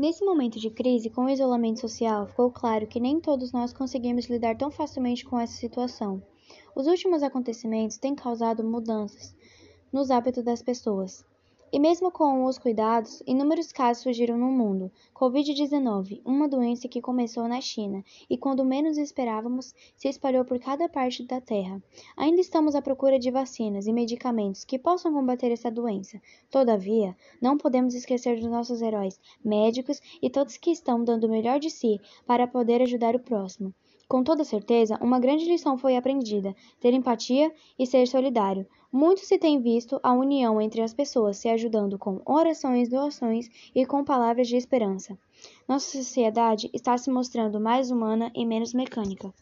Nesse momento de crise, com o isolamento social, ficou claro que nem todos nós conseguimos lidar tão facilmente com essa situação. Os últimos acontecimentos têm causado mudanças nos hábitos das pessoas. E mesmo com os cuidados, inúmeros casos surgiram no mundo. Covid-19, uma doença que começou na China e, quando menos esperávamos, se espalhou por cada parte da Terra. Ainda estamos à procura de vacinas e medicamentos que possam combater essa doença. Todavia, não podemos esquecer dos nossos heróis, médicos e todos que estão dando o melhor de si para poder ajudar o próximo. Com toda certeza, uma grande lição foi aprendida: ter empatia e ser solidário. Muito se tem visto a união entre as pessoas se ajudando com orações, doações e com palavras de esperança. Nossa sociedade está se mostrando mais humana e menos mecânica.